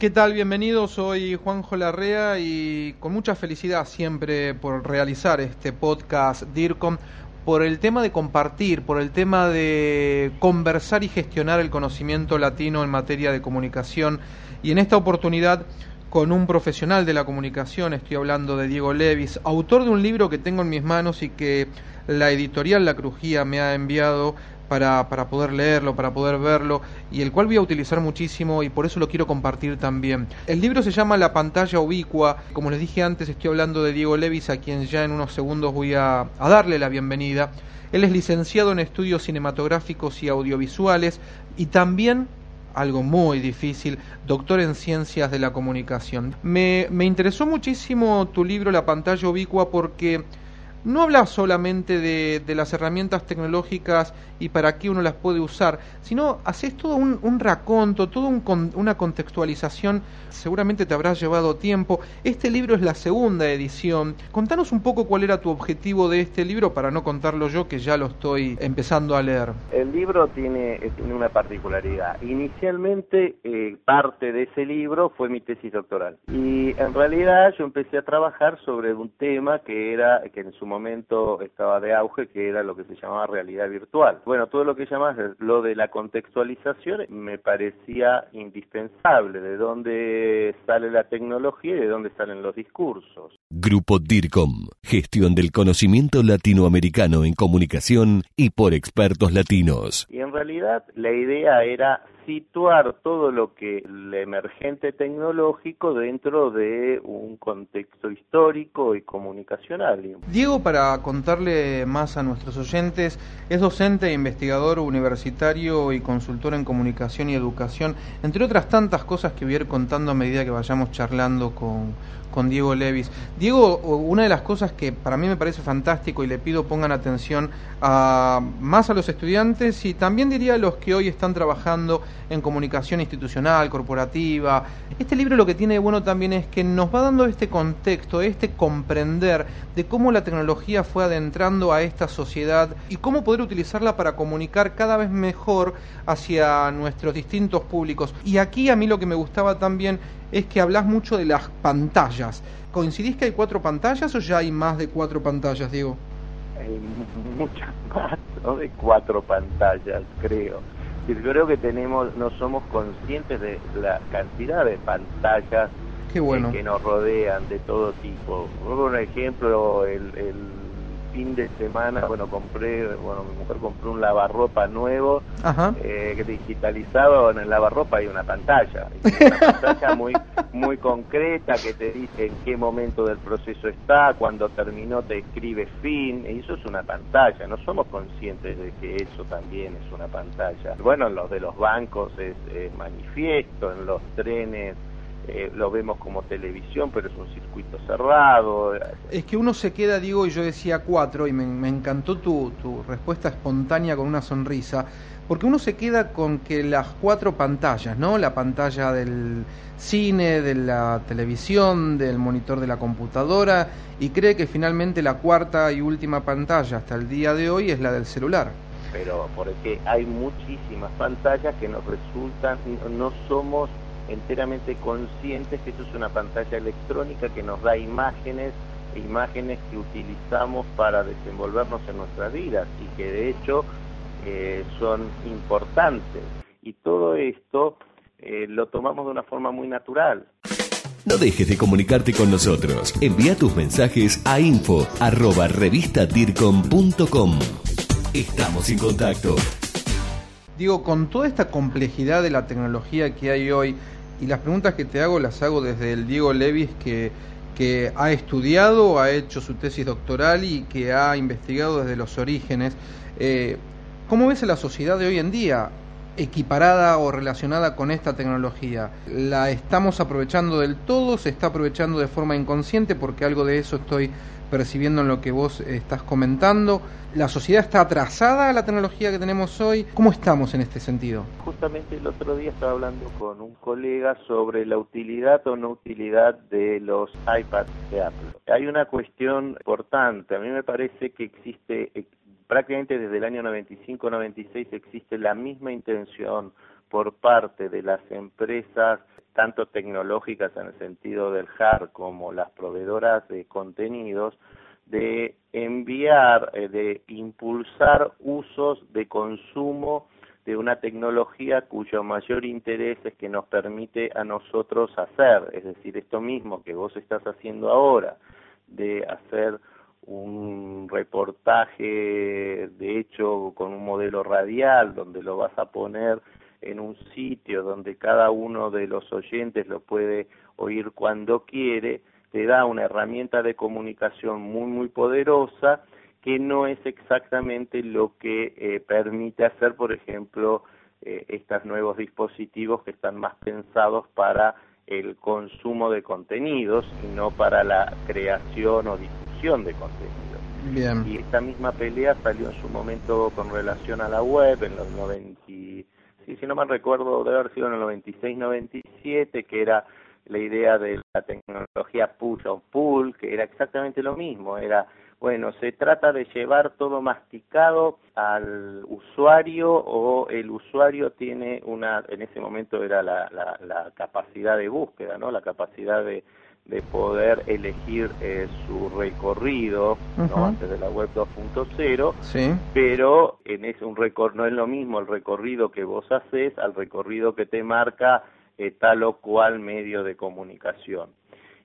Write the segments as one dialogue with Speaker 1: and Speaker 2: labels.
Speaker 1: ¿Qué tal? Bienvenidos, soy Juanjo Larrea y con mucha felicidad siempre por realizar este podcast DIRCOM, por el tema de compartir, por el tema de conversar y gestionar el conocimiento latino en materia de comunicación y en esta oportunidad con un profesional de la comunicación, estoy hablando de Diego Levis, autor de un libro que tengo en mis manos y que la editorial La Crujía me ha enviado para, para poder leerlo, para poder verlo, y el cual voy a utilizar muchísimo y por eso lo quiero compartir también. El libro se llama La pantalla ubicua, como les dije antes, estoy hablando de Diego Levis, a quien ya en unos segundos voy a, a darle la bienvenida. Él es licenciado en estudios cinematográficos y audiovisuales y también algo muy difícil, doctor en ciencias de la comunicación. Me, me interesó muchísimo tu libro La pantalla ubicua porque no habla solamente de, las herramientas tecnológicas y para qué uno las puede usar, sino haces todo un, un raconto, toda un, una contextualización, seguramente te habrá llevado tiempo. Este libro es la segunda edición. Contanos un poco cuál era tu objetivo de este libro para no contarlo yo, que ya lo estoy empezando a leer.
Speaker 2: El libro tiene, tiene una particularidad. Inicialmente, eh, parte de ese libro fue mi tesis doctoral. Y en realidad yo empecé a trabajar sobre un tema que era, que en su momento estaba de auge, que era lo que se llamaba realidad virtual. Bueno, todo lo que llamas lo de la contextualización me parecía indispensable, de dónde sale la tecnología y de dónde salen los discursos.
Speaker 3: Grupo DIRCOM, gestión del conocimiento latinoamericano en comunicación y por expertos latinos.
Speaker 2: Y en realidad la idea era situar todo lo que el emergente tecnológico dentro de un contexto histórico y comunicacional.
Speaker 1: Diego, para contarle más a nuestros oyentes, es docente e investigador universitario y consultor en comunicación y educación, entre otras tantas cosas que voy a ir contando a medida que vayamos charlando con, con Diego Levis. Diego, una de las cosas que para mí me parece fantástico y le pido pongan atención a, más a los estudiantes y también diría a los que hoy están trabajando en comunicación institucional, corporativa. Este libro lo que tiene de bueno también es que nos va dando este contexto, este comprender de cómo la tecnología fue adentrando a esta sociedad y cómo poder utilizarla para comunicar cada vez mejor hacia nuestros distintos públicos. Y aquí a mí lo que me gustaba también es que hablas mucho de las pantallas. ¿Coincidís que hay cuatro pantallas o ya hay más de cuatro pantallas, Diego?
Speaker 2: Hay muchas más, ¿no? De cuatro pantallas, creo. Yo creo que tenemos, no somos conscientes de la cantidad de pantallas
Speaker 1: Qué bueno.
Speaker 2: que, nos rodean de todo tipo. Por ejemplo, el, el fin de semana, bueno, compré, bueno, mi mujer compró un lavarropa nuevo, eh, digitalizado, en el lavarropa hay una pantalla, una pantalla muy muy concreta que te dice en qué momento del proceso está, cuando terminó te escribe fin, y eso es una pantalla, no somos conscientes de que eso también es una pantalla. Bueno, en los de los bancos es, es manifiesto, en los trenes eh, lo vemos como televisión, pero es un circuito cerrado.
Speaker 1: Es que uno se queda, digo, y yo decía cuatro, y me, me encantó tu, tu, respuesta espontánea con una sonrisa, porque uno se queda con que las cuatro pantallas, ¿no? La pantalla del cine, de la televisión, del monitor de la computadora, y cree que finalmente la cuarta y última pantalla hasta el día de hoy es la del celular.
Speaker 2: Pero porque hay muchísimas pantallas que nos resultan, no somos enteramente conscientes que eso es una pantalla electrónica que nos da imágenes, imágenes que utilizamos para desenvolvernos en nuestras vidas y que de hecho eh, son importantes. Y todo esto eh, lo tomamos de una forma muy natural.
Speaker 3: No dejes de comunicarte con nosotros. Envía tus mensajes a info arroba revistatircom.com. Estamos en contacto.
Speaker 1: Digo, con toda esta complejidad de la tecnología que hay hoy, y las preguntas que te hago las hago desde el Diego Levis que, que ha estudiado, ha hecho su tesis doctoral y que ha investigado desde los orígenes. Eh, ¿Cómo ves a la sociedad de hoy en día? Equiparada o relacionada con esta tecnología, ¿la estamos aprovechando del todo? ¿Se está aprovechando de forma inconsciente? Porque algo de eso estoy percibiendo en lo que vos estás comentando. ¿La sociedad está atrasada a la tecnología que tenemos hoy? ¿Cómo estamos en este sentido?
Speaker 2: Justamente el otro día estaba hablando con un colega sobre la utilidad o no utilidad de los iPads de Apple. Hay una cuestión importante. A mí me parece que existe prácticamente desde el año 95-96 existe la misma intención por parte de las empresas, tanto tecnológicas en el sentido del hard como las proveedoras de contenidos, de enviar, eh, de impulsar usos de consumo de una tecnología cuyo mayor interés es que nos permite a nosotros hacer, es decir, esto mismo que vos estás haciendo ahora, de hacer un reportaje de hecho con un modelo radial donde lo vas a poner en un sitio donde cada uno de los oyentes lo puede oír cuando quiere, te da una herramienta de comunicación muy muy poderosa que no es exactamente lo que eh, permite hacer, por ejemplo, eh, estos nuevos dispositivos que están más pensados para el consumo de contenidos y no para la creación o difusión de contenidos. Y esta misma pelea salió en su momento con relación a la web en los 90, sí, si no mal recuerdo, debe haber sido en el 96-97, que era la idea de la tecnología push o pull, que era exactamente lo mismo, era bueno, se trata de llevar todo masticado al usuario o el usuario tiene una, en ese momento era la, la, capacidad de búsqueda, ¿no? La capacidad de, de poder elegir eh, su recorrido ¿no? antes de la web 2.0, sí. pero en ese un récord no es lo mismo el recorrido que vos haces al recorrido que te marca eh, tal o cual medio de comunicación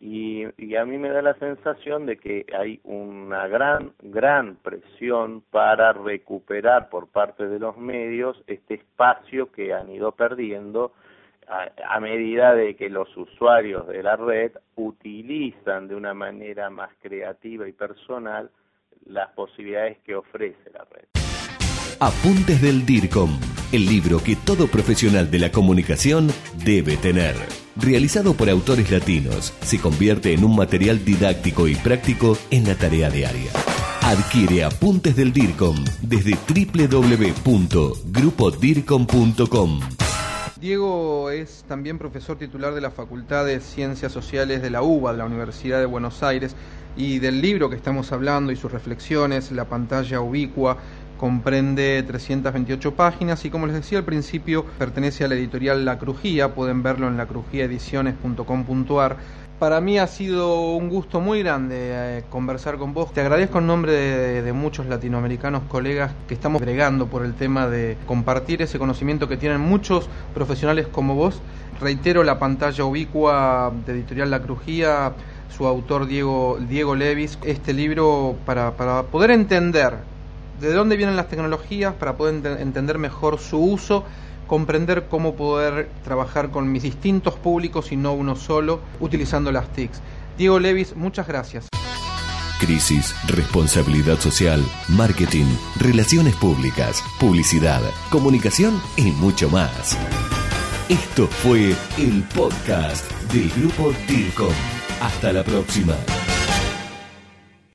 Speaker 2: y, a mí me da la sensación de que hay una gran, gran presión para recuperar por parte de los medios este espacio que han ido perdiendo a, medida de que los usuarios de la red utilizan de una manera más creativa y personal las posibilidades que ofrece la red.
Speaker 3: Apuntes del DIRCOM, el libro que todo profesional de la comunicación debe tener. Realizado por autores latinos, se convierte en un material didáctico y práctico en la tarea diaria. Adquiere Apuntes del DIRCOM desde www.grupodircom.com.
Speaker 1: Diego es también profesor titular de la Facultad de Ciencias Sociales de la UBA, de la Universidad de Buenos Aires, y del libro que estamos hablando y sus reflexiones, La pantalla ubicua, comprende 328 páginas y como les decía al principio pertenece a la editorial La Crujía, pueden verlo en lacrujiaediciones.com.ar. Para mí ha sido un gusto muy grande eh, conversar con vos. Te agradezco en nombre de, muchos latinoamericanos colegas que estamos bregando por el tema de compartir ese conocimiento que tienen muchos profesionales como vos. Reitero la pantalla ubicua de editorial La Crujía, su autor Diego, Diego Levis, este libro para, para poder entender de dónde vienen las tecnologías para poder entender mejor su uso, comprender cómo poder trabajar con mis distintos públicos y no uno solo, utilizando las TICs. Diego Levis, muchas gracias.
Speaker 3: Crisis, responsabilidad social, marketing, relaciones públicas, publicidad, comunicación y mucho más. Esto fue el podcast del grupo DIRCOM. Hasta la próxima.